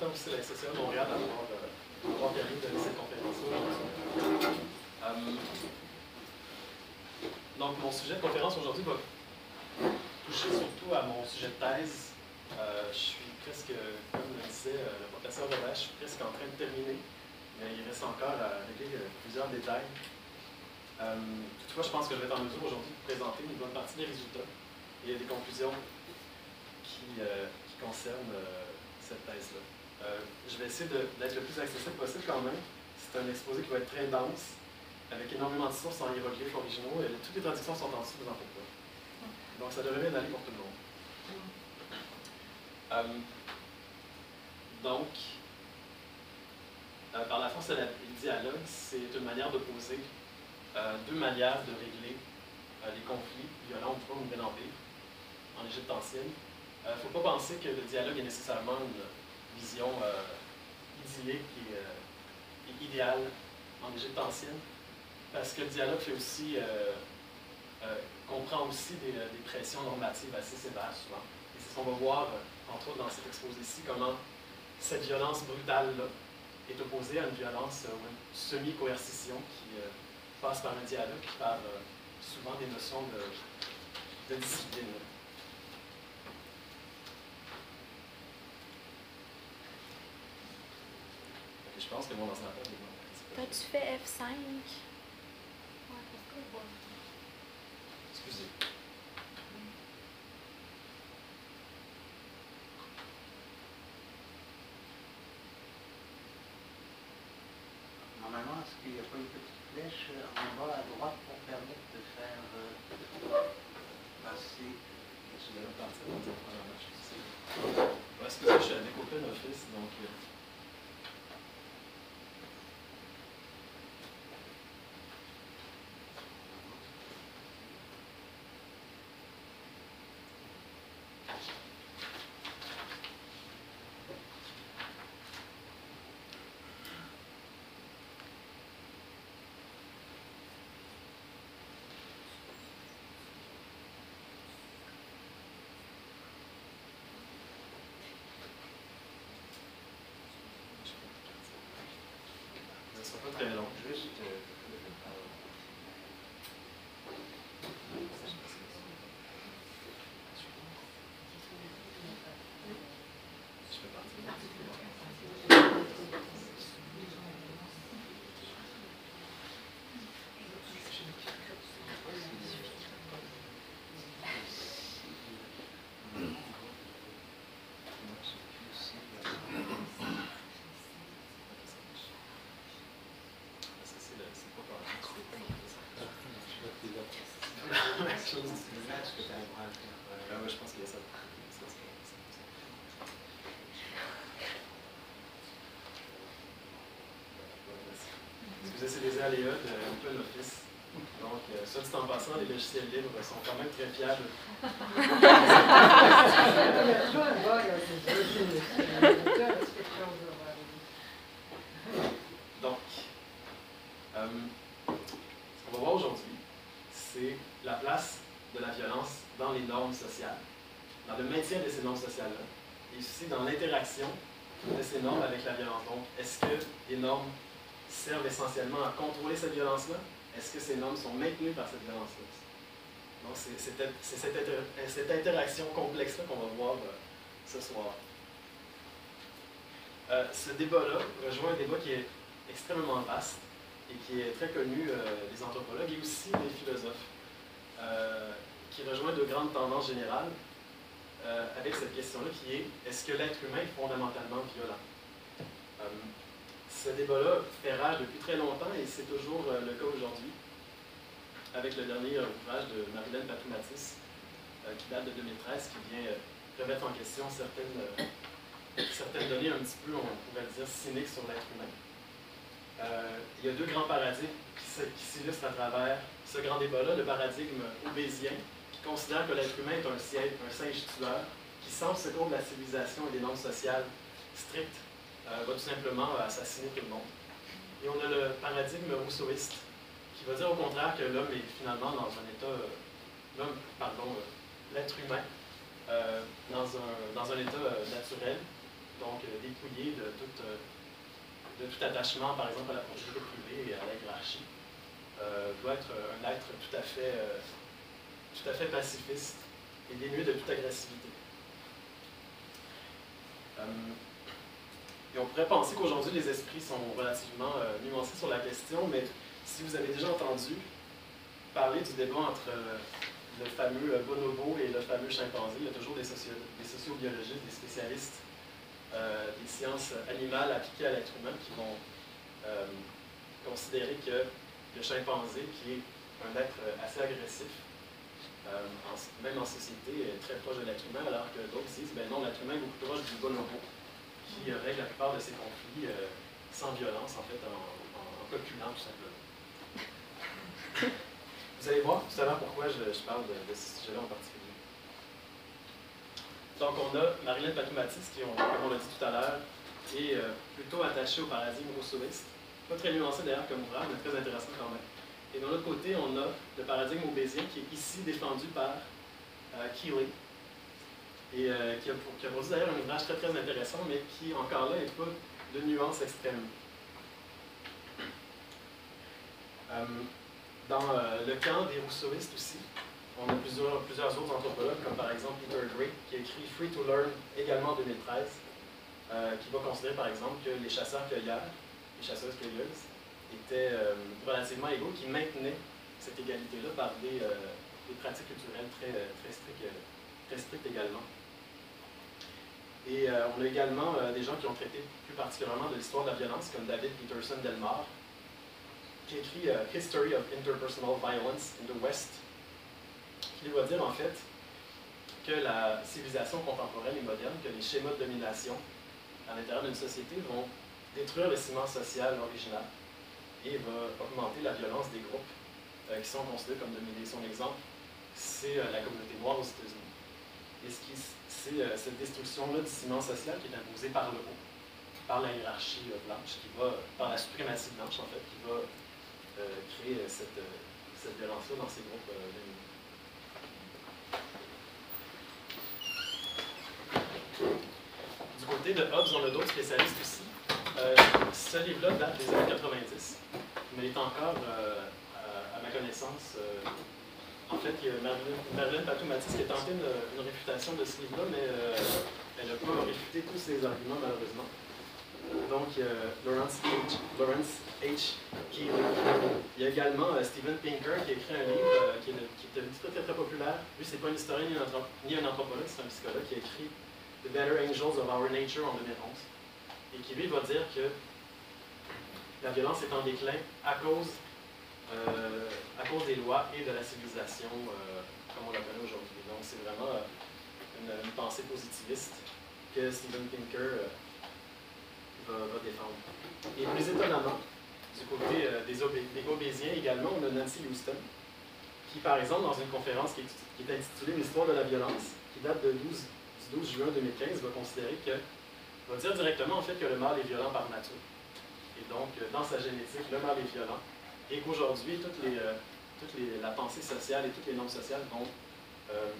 partant aussi la SSE Montréal d'avoir euh, permis de cette conférence euh, donc, mon sujet de conférence aujourd'hui va toucher surtout à mon sujet de thèse. Euh, je suis presque, comme le disait le professeur Robert, je suis presque en train de terminer, mais il reste encore à régler plusieurs détails. toutefois, je pense que je vais être en mesure aujourd'hui de présenter une bonne partie des résultats et des conclusions qui concernent cette thèse-là. Euh, je vais essayer d'être le plus accessible possible quand même. C'est un exposé qui va être très dense, avec énormément de sources en hiéroglyphes originaux, et toutes les traductions sont en dessous, vous en faites pas. Donc ça devrait bien aller pour tout le monde. Euh, donc, euh, par la force de la dialogue, c'est une manière d'opposer deux manières de régler les conflits violents du Nouvel Empire, en Égypte ancienne, il ne faut pas penser que le dialogue est nécessairement une vision euh, idyllique euh, et, idéale en Égypte ancienne, parce que le dialogue euh, comprend aussi des, pressions normatives assez sévères souvent. Et c'est ce qu'on va voir, entre autres dans cet exposé-ci, comment cette violence brutale-là est opposée à une violence ou semi-coercition qui passe par un dialogue, qui par souvent des notions de discipline. Je pense que mon ordinateur est T'as-tu fait F5? Excusez. Normalement, est-ce qu'il n'y a pas une petite flèche en bas à droite pour permettre de faire euh, passer Je vais partir dans cette première marche. Excusez, je suis avec OpenOffice, donc. Euh, très long. Juste. Chose. Ah ouais, je pense qu'il y a ça. Excusez, c'est des aléas de OpenOffice. Donc, euh, soit dit en passant, les logiciels libres sont quand même très fiables euh, ce qu'on va voir aujourd'hui, c'est la place de la violence dans les normes sociales, dans le maintien de ces normes et aussi dans l'interaction de ces normes avec la violence. Donc, est-ce que les normes servent essentiellement à contrôler cette violence-là? Est-ce que ces normes sont maintenues par cette violence-là? Donc, c'est cette, interaction complexe-là qu'on va voir euh, ce soir. Euh, ce débat-là rejoint un débat qui est extrêmement vaste et qui est très connu euh, des anthropologues et aussi des philosophes. Euh, qui rejoint de grandes tendances générales euh, avec cette question-là qui est est-ce que l'être humain est fondamentalement violent? Euh, Ce débat-là fait rage depuis très longtemps et c'est toujours le cas aujourd'hui avec le dernier ouvrage de Marilyn Patoumatis qui date de 2013 qui vient remettre en question certaines, certaines données un petit peu, on pourrait dire, cyniques sur l'être humain. il y a deux grands paradigmes qui s'illustrent à travers ce grand débat-là, le paradigme obésien, considère que l'être humain est un, un singe tueur, qui sans secours de la civilisation et des normes sociales strictes, euh, va tout simplement assassiner tout le monde. Et on a le paradigme rousseauiste, qui va dire au contraire que l'homme est finalement dans un état, euh, l'homme, pardon, euh, l'être humain, dans, un, dans un état naturel, donc dépouillé de tout, de tout attachement, par exemple, à la propriété privée et à la hiérarchie, doit être un être tout à fait, tout à fait pacifiste et dénué de toute agressivité. et on pourrait penser qu'aujourd'hui, les esprits sont relativement nuancés sur la question, mais si vous avez déjà entendu parler du débat entre le fameux bonobo et le fameux chimpanzé, il y a toujours des, sociobiologistes, des spécialistes euh, des sciences animales appliquées à l'être humain qui vont euh, considérer que le chimpanzé, qui est un être assez agressif, euh, même en société, est très proche de l'être humain, alors que d'autres disent, ben non, l'être humain est beaucoup proche du bonobo, qui règle la plupart de ses conflits sans violence, en fait, en, en, copulant tout simplement. Vous allez voir tout à l'heure pourquoi je, parle de, de ce sujet-là en particulier. Donc, on a Marilyn Patoumatis, qui, comme on l'a dit tout à l'heure, est euh, plutôt attachée au paradigme rousseauiste. Pas très nuancé d'ailleurs comme ouvrage, mais très intéressant quand même. Et de l'autre côté, on a le paradigme obésien qui est ici défendu par euh, Keeley, et euh, qui, a, qui, produit d'ailleurs un ouvrage très très intéressant, mais qui encore là n'est pas de nuances extrêmes. dans le camp des rousseauistes aussi, on a plusieurs, plusieurs autres anthropologues, comme par exemple Peter Gray, qui a écrit Free to Learn également en 2013, euh, qui va considérer par exemple que les chasseurs-cueilleurs, les chasseuses-cueilleuses, étaient euh, relativement égaux, qui maintenaient cette égalité-là par des, euh, pratiques culturelles très, très, strictes, également. Et on a également des gens qui ont traité plus particulièrement de l'histoire de la violence, comme David Peterson Delmar, qui écrit History of Interpersonal Violence in the West qui doit dire en fait que la civilisation contemporaine et moderne, que les schémas de domination à l'intérieur d'une société vont détruire le ciment social original et va augmenter la violence des groupes euh, qui sont considérés comme dominés. Son exemple, c'est euh, la communauté noire aux États-Unis. Et c'est euh, cette destruction-là du ciment social qui est imposée par le haut, par la hiérarchie blanche, qui va, par la suprématie blanche en fait, qui va créer cette, cette violence-là dans ces groupes dominés. côté de Hobbes, on a d'autres spécialistes aussi. Euh, ce livre-là date des années 90, mais il est encore, euh, à, ma connaissance, euh, en fait, il y a Marilyn, Patou-Matisse qui a tenté une, réfutation de ce livre-là, mais elle n'a pas réfuté tous ses arguments, malheureusement. Donc, Lawrence H. Lawrence H. Keeley. Il y a également Steven Pinker qui a écrit un livre qui, est, est, très, très, très populaire. Lui, c'est pas un historien ni un anthropologue, c'est un psychologue qui a écrit The Better Angels of Our Nature en 2011, et qui lui va dire que la violence est en déclin à cause, euh, à cause des lois et de la civilisation euh, comme on la connaît aujourd'hui. Donc c'est vraiment euh, une, pensée positiviste que Steven Pinker va, défendre. Et plus étonnamment, du côté des, des Obésiens également, on a Nancy Houston, qui par exemple dans une conférence qui est, qui est intitulée L'histoire de la violence, qui date de 12 12 juin 2015 va considérer que, va dire directement en fait que le mâle est violent par nature. Et donc, euh, dans sa génétique, le mâle est violent. Et qu'aujourd'hui, toute, euh, la pensée sociale et toutes les normes sociales vont euh,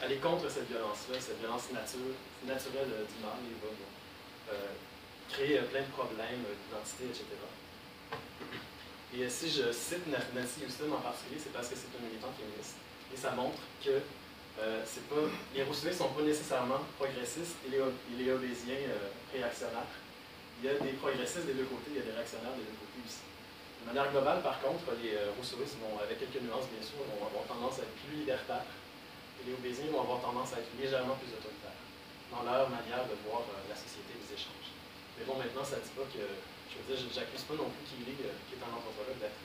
aller contre cette violence-là, cette violence nature, naturelle du mâle et va créer plein de problèmes d'identité, etc. Et si je cite Nancy Houston en particulier, c'est parce que c'est une militante féministe. Et ça montre que euh, pas, les sont pas nécessairement progressistes et les, les obésiens euh, réactionnaires. Il y a des progressistes des deux côtés, il y a des réactionnaires des deux côtés aussi. De manière globale, par contre, les euh, rousseauistes, vont, avec quelques nuances bien sûr, vont avoir tendance à être plus libertaires et les obésiens vont avoir tendance à être légèrement plus autoritaires dans leur manière de voir la société et les échanges. Mais bon, maintenant, ça ne dit pas que, je veux dire, j'accuse pas non plus qu'il qui est un anthropologue, d'être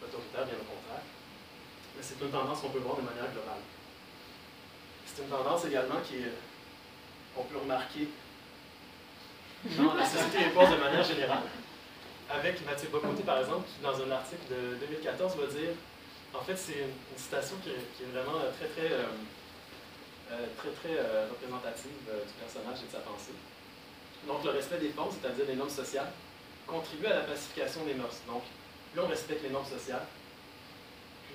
autoritaire, bien au contraire. Mais c'est une tendance qu'on peut voir de manière globale. C'est une tendance également qu'on peut remarquer dans la société réponse de manière générale, avec Mathieu Bocoté, par exemple, qui, dans un article de 2014, va dire en fait, c'est une, citation qui est, vraiment très, très, euh, euh, très, très euh, représentative du personnage et de sa pensée. Donc, le respect des formes, c'est-à-dire les normes sociales, contribue à la pacification des mœurs. Donc, plus on respecte les normes sociales,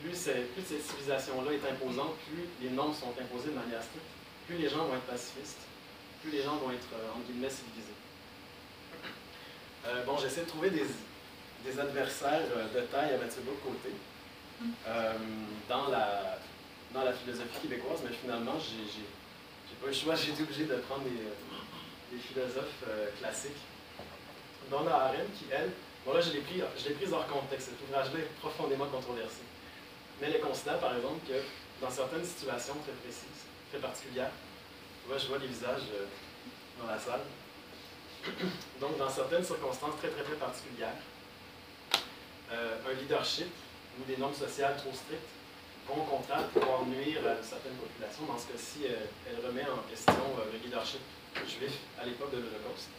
plus, cette civilisation-là est imposante, plus les normes sont imposées de manière stricte, plus les gens vont être pacifistes plus les gens vont être, en guillemets, civilisés. bon, j'essaie de trouver des, des adversaires de taille à mettre de côté dans, la, dans la philosophie québécoise, mais finalement, j'ai pas le choix, j'ai été obligé de prendre des, des philosophes classiques. Donna Arendt, qui, elle, bon là, je l'ai pris, prise hors contexte. Cet ouvrage-là est profondément controversé. Mais elle considère, par exemple, que dans certaines situations très précises, très particulières, moi, je vois les visages euh, dans la salle. Donc, dans certaines circonstances très, très, très particulières, euh, un leadership ou des normes sociales trop strictes vont au contraire pouvoir nuire à certaines populations. Dans ce cas-ci, euh, elle remet en question le leadership juif à l'époque de l'Holocauste.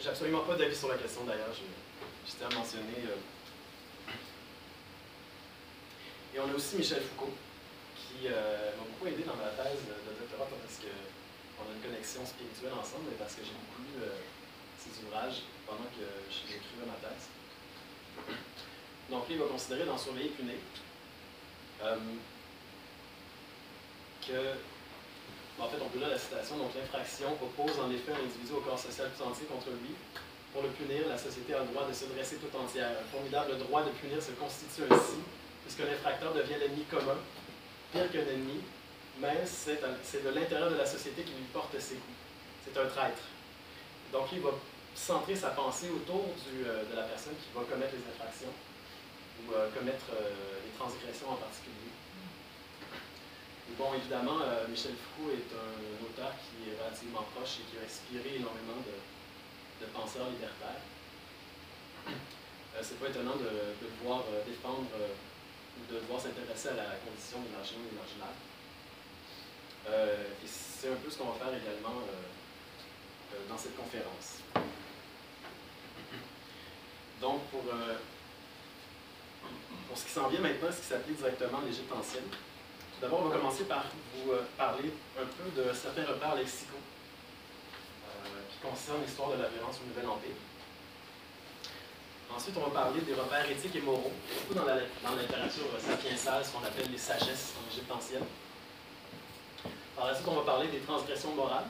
J'ai absolument pas d'avis sur la question d'ailleurs, j'étais à mentionner. Et on a aussi Michel Foucault, qui euh, m'a beaucoup aidé dans ma thèse de doctorat, pas parce qu'on a une connexion spirituelle ensemble, mais parce que j'ai beaucoup lu euh, ses ouvrages pendant que j'écrivais ma thèse. Donc lui, il va considérer dans Surveiller puné que en fait, on peut là la citation. Donc, l'infraction oppose en effet un individu au corps social tout entier contre lui. Pour le punir, la société a le droit de se dresser tout entière. Un formidable droit de punir se constitue ainsi, puisque l'infracteur devient l'ennemi commun, pire qu'un ennemi, mais c'est de l'intérieur de la société qui lui porte ses coups. C'est un traître. Donc, il va centrer sa pensée autour euh, de la personne qui va commettre les infractions ou euh, commettre euh, les transgressions en particulier. Bon, évidemment, Michel Foucault est un, auteur qui est relativement proche et qui a inspiré énormément de, penseurs libertaires. C'est pas étonnant de, de voir défendre de s'intéresser à la condition marginaux et des marginales. et c'est un peu ce qu'on va faire également dans cette conférence. Donc, pour, pour ce qui s'en vient maintenant, ce qui s'applique directement à l'Égypte ancienne, D'abord, on va commencer par vous euh, parler un peu de certains repères lexicaux euh, qui concernent l'histoire de la violence au Nouvel Empire. Ensuite, on va parler des repères éthiques et moraux, beaucoup dans la, dans la littérature sapiensale, ce qu'on appelle les sagesses en Égypte ancienne. Par la suite, on va parler des transgressions morales,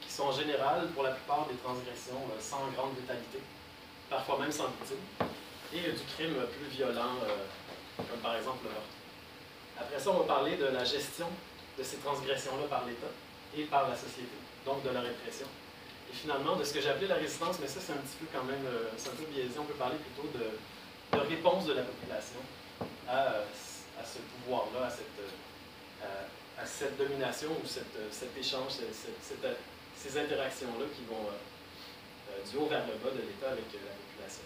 qui sont en général, pour la plupart, des transgressions euh, sans grande brutalité, parfois même sans victime, et du crime plus violent, comme par exemple le meurtre. Après ça, on va parler de la gestion de ces transgressions-là par l'État et par la société, donc de la répression. Et finalement, de ce que appelé la résistance, mais ça c'est un petit peu quand même, euh, c'est un peu biaisé, on peut parler plutôt de, réponse de la population à, ce pouvoir-là, à cette, euh, à, cette domination ou cette, cet échange, ces interactions-là qui vont euh, du haut vers le bas de l'État avec la population.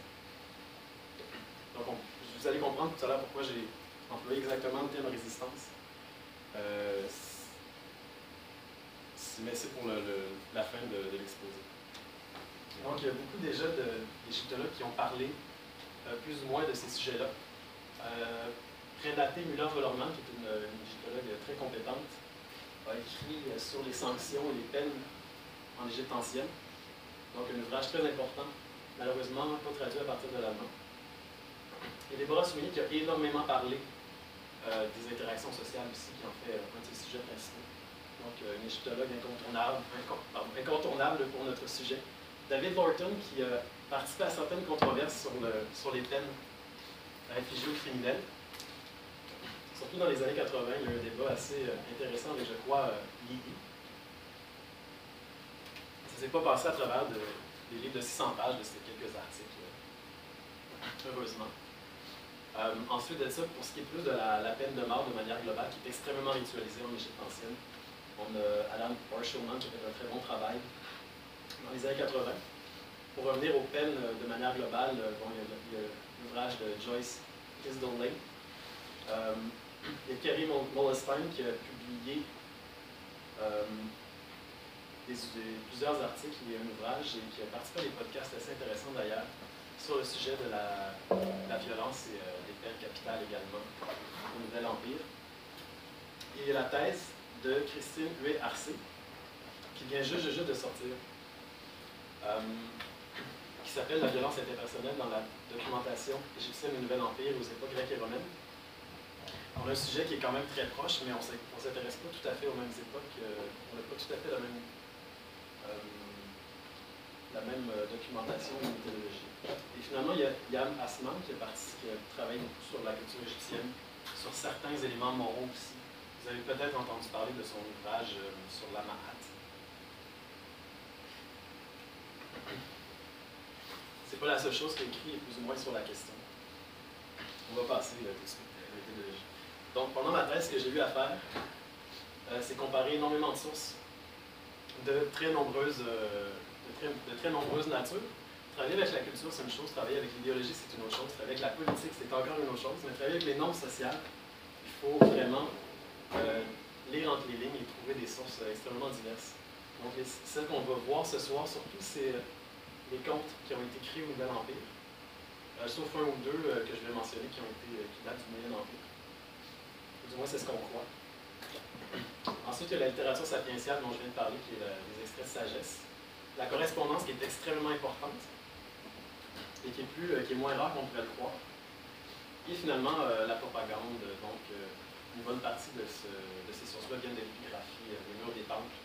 Donc, vous allez comprendre tout à l'heure pourquoi j'ai employer exactement le terme résistance. Euh, mais c'est pour la fin de, l'exposé. Donc, il y a beaucoup déjà d'égyptologues qui ont parlé euh, plus ou moins de ces sujets-là. Euh, Prédaté Müller-Vollerman, qui est une, égyptologue très compétente, a écrit euh, sur les sanctions et les peines en Égypte ancienne. Donc, un ouvrage très important, malheureusement pas traduit à partir de l'allemand. Et Déborah Soumini qui a énormément parlé euh, des interactions sociales aussi, qui en fait un de ses sujets principaux. Donc, euh, un égyptologue incontournable, incontournable pour notre sujet. David Lorton, qui a participé à certaines controverses sur, le, sur les peines réfugiés ou criminels. Surtout dans les années 80, il y a eu un débat assez euh, intéressant avec, je crois, Lily. Ça s'est pas passé à travers des livres de 600 pages, c'était quelques articles, heureusement. Euh, ensuite de ça, pour ce qui est plus de la, peine de mort de manière globale, qui est extrêmement ritualisée en Égypte ancienne, on a Alan Parshalman qui a fait un très bon travail dans les années 80. Pour revenir aux peines de manière globale, euh, bon, il y a l'ouvrage de Joyce Kisdall euh, il y a Kerry Mollestein qui a publié plusieurs articles et un ouvrage et qui a participé à des podcasts assez intéressants d'ailleurs sur le sujet de la, violence et euh, des peines capitales également au Nouvel Empire. Et la thèse de Christine Huet-Arcé, qui vient juste, de sortir, euh, qui s'appelle La violence interpersonnelle dans la documentation égyptienne du Nouvel Empire aux époques grecques et romaines. on a un sujet qui est quand même très proche, mais on ne s'intéresse pas tout à fait aux mêmes époques. on n'a pas tout à fait la même, la même documentation et méthodologie. Et finalement, il y a Yam Asman qui, qui a beaucoup sur la culture égyptienne, sur certains éléments moraux aussi. Vous avez peut-être entendu parler de son ouvrage sur la Mahat. C'est pas la seule chose qui est écrit plus ou moins sur la question. On va passer de à. Donc, pendant ma thèse, ce que j'ai eu à faire, euh, c'est comparer énormément de sources de très nombreuses, euh, de, très, nombreuses natures. Travailler avec la culture, c'est une chose. Travailler avec l'idéologie, c'est une autre chose. Travailler avec la politique, c'est encore une autre chose. Mais travailler avec les normes sociales, il faut vraiment euh, lire entre les lignes et trouver des sources extrêmement diverses. Donc, celles qu'on va voir ce soir, surtout, c'est les contes qui ont été créés au Nouvel Empire, euh, sauf un ou deux euh, que je vais mentionner qui, euh, datent du Moyen Empire. Du moins, c'est ce qu'on croit. Ensuite, il y a la littérature sapientiale dont je viens de parler, qui est les extraits de sagesse. La correspondance qui est extrêmement importante et qui est, plus, qui est moins rare qu'on pourrait le croire. Et finalement, la propagande. Donc, une bonne partie de, ces sources-là viennent de l'épigraphie, des murs des temples,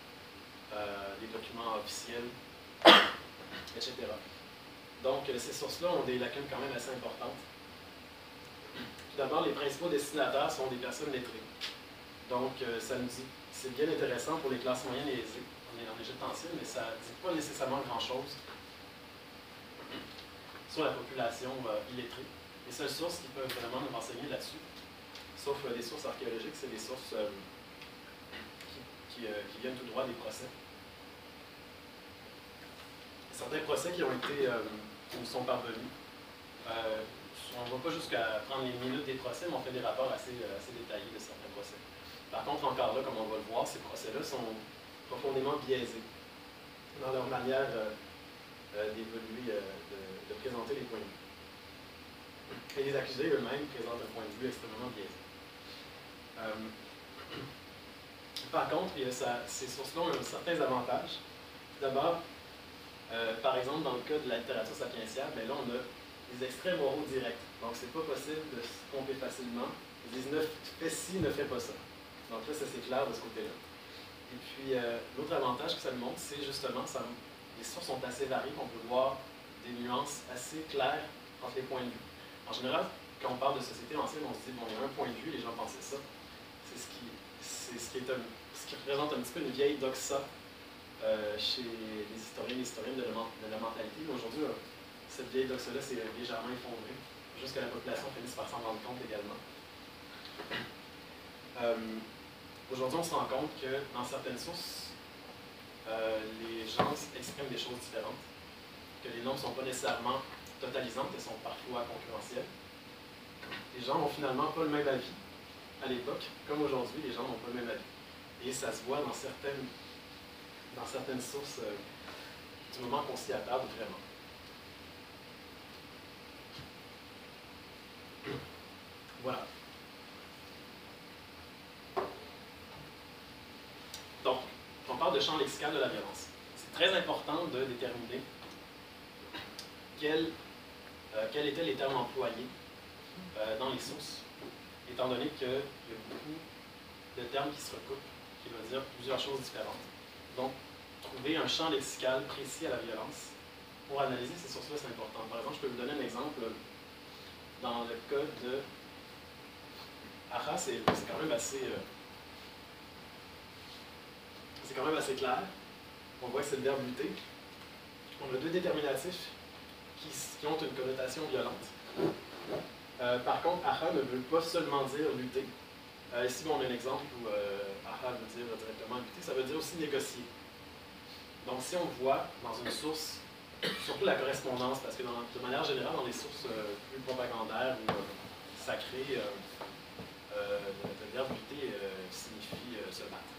des documents officiels, etc. Donc, euh, ces sources-là ont des lacunes quand même assez importantes. Tout d'abord, les principaux destinataires sont des personnes lettrées. Donc, euh, ça nous dit, c'est bien intéressant pour les classes moyennes et aisées. On est en Égypte ancienne, mais ça ne dit pas nécessairement grand-chose sur la population euh, illettrée. Les seules sources qui peuvent vraiment nous renseigner là-dessus, sauf des sources archéologiques, c'est des sources qui, viennent tout droit des procès certains procès qui ont été, euh, qui nous sont parvenus. Euh, on ne va pas jusqu'à prendre les minutes des procès, mais on fait des rapports assez, euh, assez détaillés de certains procès. Par contre, encore là, comme on va le voir, ces procès-là sont profondément biaisés dans leur manière d'évoluer, de, présenter les points de vue. Et les accusés eux-mêmes présentent un point de vue extrêmement biaisé. Par contre, ces sources-là ont certains avantages. D'abord, euh, par exemple, dans le cas de la littérature sapientiale, ben là, on a des extraits moraux directs. Donc, c'est pas possible de se tromper facilement. Ils disent ne fais ci, ne fais pas ça. Donc là, ça c'est clair de ce côté-là. Et puis, euh, l'autre avantage que ça nous montre, c'est justement, ça, les sources sont assez variées, qu'on peut voir des nuances assez claires entre les points de vue. En général, quand on parle de société ancienne, on se dit, bon, il y a un point de vue, les gens pensaient ça. C'est ce qui, c'est ce qui, est ce qui représente un petit peu une vieille doxa euh, chez les historiens et historiennes de la, mentalité. Aujourd'hui, euh, cette vieille doxe-là s'est légèrement effondrée, jusqu'à la population finisse par s'en rendre compte également. Euh, aujourd'hui, on se rend compte que dans certaines sources, les gens expriment des choses différentes, que les normes ne sont pas nécessairement totalisantes, elles sont parfois concurrentielles. Les gens n'ont finalement pas le même avis à l'époque, comme aujourd'hui, les gens n'ont pas le même avis. Et ça se voit dans certaines dans certaines sources euh, du moment qu'on s'y attarde vraiment. Voilà. Donc, on parle de champ lexical de la violence. C'est très important de déterminer quels euh, étaient les termes employés euh, dans les sources, étant donné qu'il y a beaucoup de termes qui se recoupent, qui veulent dire plusieurs choses différentes. Donc, trouver un champ lexical précis à la violence. Pour analyser ces sources-là, c'est important. Par exemple, je peux vous donner un exemple. Dans le cas de Ara, c'est quand même assez. Euh, c'est quand même assez clair. On voit que c'est le verbe lutter. On a deux déterminatifs qui, ont une connotation violente. Euh, par contre, Aha ne veut pas seulement dire lutter. Euh, ici, on a un exemple où Aha veut dire directement lutter. Ça veut dire aussi négocier. Donc, si on voit dans une source, surtout la correspondance, parce que de manière générale, dans les sources euh, plus propagandaires ou euh, sacrées, euh, le verbe lutter signifie se battre.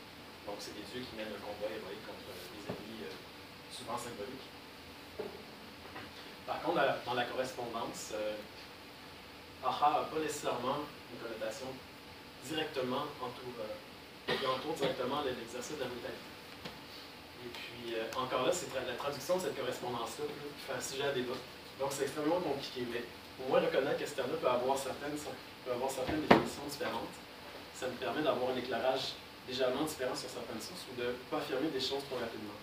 Donc, c'est des dieux qui mènent un combat héroïque contre des ennemis souvent symboliques. Par contre, dans la correspondance, aha n'a pas nécessairement une connotation directement entoure, qui entoure directement l'exercice de la brutalité. Et puis, euh, encore là, c'est la traduction de cette correspondance-là qui fait un sujet à débat. Donc, c'est extrêmement compliqué. Mais au moins, reconnaître que ce terme-là peut avoir certaines peut avoir certaines définitions différentes. Ça me permet d'avoir un éclairage légèrement différent sur certaines sources ou de ne pas affirmer des choses trop rapidement.